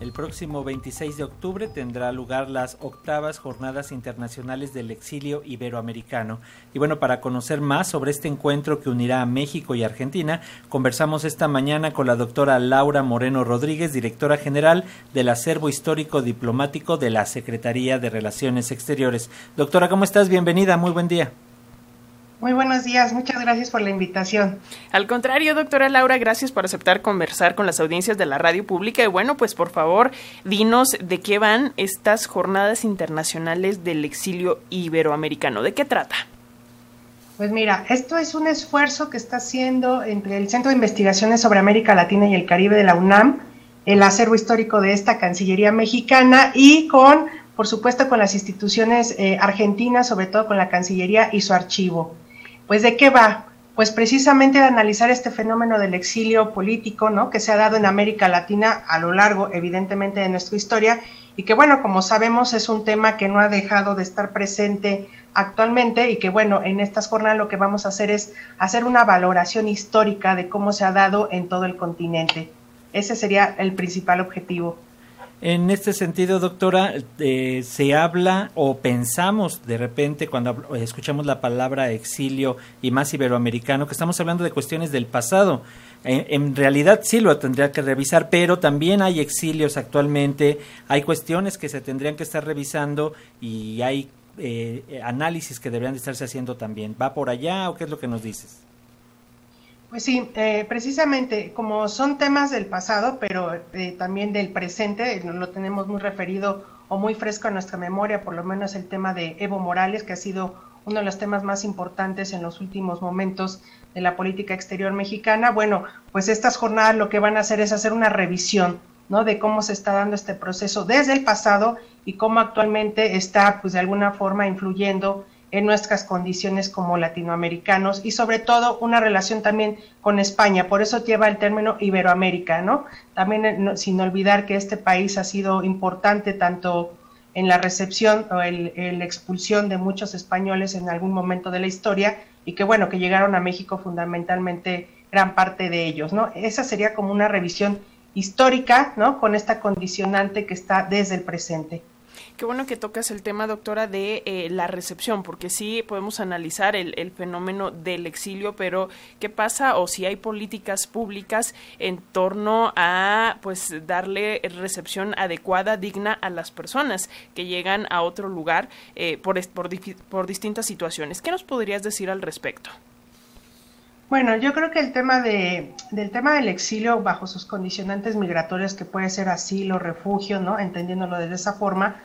El próximo 26 de octubre tendrá lugar las octavas Jornadas Internacionales del Exilio Iberoamericano. Y bueno, para conocer más sobre este encuentro que unirá a México y Argentina, conversamos esta mañana con la doctora Laura Moreno Rodríguez, directora general del Acervo Histórico Diplomático de la Secretaría de Relaciones Exteriores. Doctora, ¿cómo estás? Bienvenida, muy buen día. Muy buenos días, muchas gracias por la invitación. Al contrario, doctora Laura, gracias por aceptar conversar con las audiencias de la radio pública. Y bueno, pues por favor, dinos de qué van estas jornadas internacionales del exilio iberoamericano. ¿De qué trata? Pues mira, esto es un esfuerzo que está haciendo entre el Centro de Investigaciones sobre América Latina y el Caribe de la UNAM, el acervo histórico de esta Cancillería mexicana y con, por supuesto, con las instituciones eh, argentinas, sobre todo con la Cancillería y su archivo. Pues de qué va? Pues precisamente de analizar este fenómeno del exilio político, ¿no? Que se ha dado en América Latina a lo largo, evidentemente, de nuestra historia y que, bueno, como sabemos, es un tema que no ha dejado de estar presente actualmente y que, bueno, en estas jornadas lo que vamos a hacer es hacer una valoración histórica de cómo se ha dado en todo el continente. Ese sería el principal objetivo. En este sentido, doctora, eh, se habla o pensamos de repente cuando escuchamos la palabra exilio y más iberoamericano que estamos hablando de cuestiones del pasado. en realidad sí lo tendría que revisar, pero también hay exilios actualmente, hay cuestiones que se tendrían que estar revisando y hay eh, análisis que deberían de estarse haciendo también. ¿Va por allá o qué es lo que nos dices? Pues sí, eh, precisamente como son temas del pasado, pero eh, también del presente, lo tenemos muy referido o muy fresco en nuestra memoria, por lo menos el tema de Evo Morales, que ha sido uno de los temas más importantes en los últimos momentos de la política exterior mexicana. Bueno, pues estas jornadas lo que van a hacer es hacer una revisión, ¿no? De cómo se está dando este proceso desde el pasado y cómo actualmente está, pues de alguna forma, influyendo en nuestras condiciones como latinoamericanos y sobre todo una relación también con España, por eso lleva el término Iberoamérica, ¿no? También eh, sin olvidar que este país ha sido importante tanto en la recepción o la expulsión de muchos españoles en algún momento de la historia y que bueno, que llegaron a México fundamentalmente gran parte de ellos, ¿no? Esa sería como una revisión histórica, ¿no? Con esta condicionante que está desde el presente. Qué bueno que tocas el tema, doctora, de eh, la recepción, porque sí podemos analizar el, el, fenómeno del exilio, pero ¿qué pasa o si hay políticas públicas en torno a pues darle recepción adecuada, digna a las personas que llegan a otro lugar eh, por, por, por distintas situaciones? ¿Qué nos podrías decir al respecto? Bueno, yo creo que el tema de, del tema del exilio bajo sus condicionantes migratorias, que puede ser asilo, refugio, ¿no? Entendiéndolo de esa forma,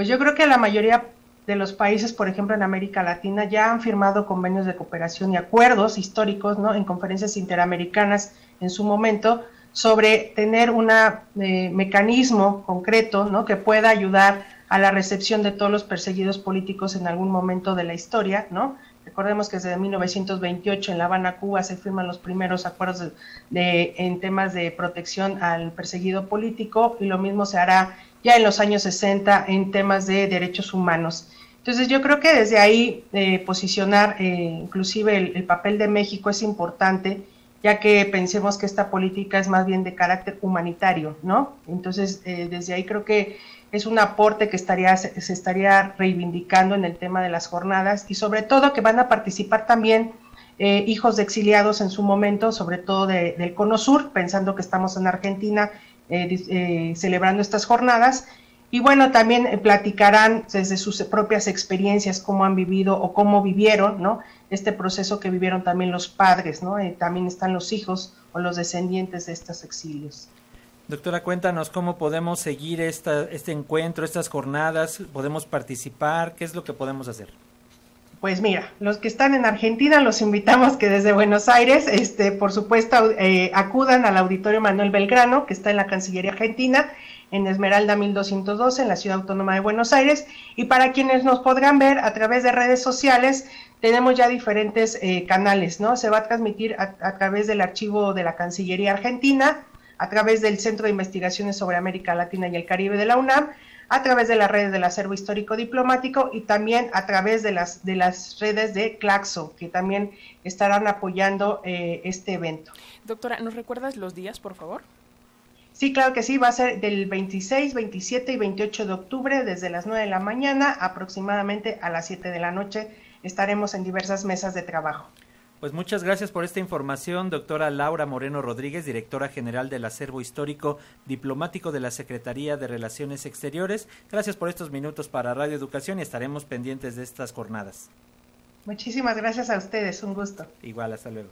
pues yo creo que la mayoría de los países, por ejemplo en América Latina, ya han firmado convenios de cooperación y acuerdos históricos, ¿no? En conferencias interamericanas en su momento, sobre tener un eh, mecanismo concreto, ¿no? Que pueda ayudar a la recepción de todos los perseguidos políticos en algún momento de la historia, ¿no? Recordemos que desde 1928 en La Habana, Cuba, se firman los primeros acuerdos de, en temas de protección al perseguido político y lo mismo se hará ya en los años 60 en temas de derechos humanos. Entonces yo creo que desde ahí eh, posicionar eh, inclusive el, papel de México es importante, ya que pensemos que esta política es más bien de carácter humanitario, ¿no? Entonces eh, desde ahí creo que es un aporte que estaría, se, estaría reivindicando en el tema de las jornadas y sobre todo que van a participar también hijos de exiliados en su momento, sobre todo del Cono Sur, pensando que estamos en Argentina eh, eh, celebrando estas jornadas. Y bueno, también eh, platicarán desde sus propias experiencias cómo han vivido o cómo vivieron, ¿no? Este proceso que vivieron también los padres, ¿no? también están los hijos o los descendientes de estos exilios. Doctora, cuéntanos cómo podemos seguir esta, este encuentro, estas jornadas, podemos participar, qué es lo que podemos hacer. Pues mira, los que están en Argentina los invitamos que desde Buenos Aires, este, por supuesto, eh, acudan al Auditorio Manuel Belgrano, que está en la Cancillería Argentina, en Esmeralda 1212, en la Ciudad Autónoma de Buenos Aires. Y para quienes nos podrán ver a través de redes sociales, tenemos ya diferentes eh, canales, ¿no? Se va a transmitir a través del archivo de la Cancillería Argentina, a través del Centro de Investigaciones sobre América Latina y el Caribe de la UNAM, a través de las redes del acervo histórico diplomático y también a través de las, de las redes de Claxo, que también estarán apoyando eh, este evento. Doctora, ¿nos recuerdas los días, por favor? Sí, claro que sí, va a ser del 26, 27 y 28 de octubre desde las 9 de la mañana aproximadamente a las 7 de la noche. Estaremos en diversas mesas de trabajo. Pues muchas gracias por esta información, doctora Laura Moreno Rodríguez, directora general del Acervo Histórico Diplomático de la Secretaría de Relaciones Exteriores. Gracias por estos minutos para Radio Educación y estaremos pendientes de estas jornadas. Muchísimas gracias a ustedes, un gusto. Igual, hasta luego.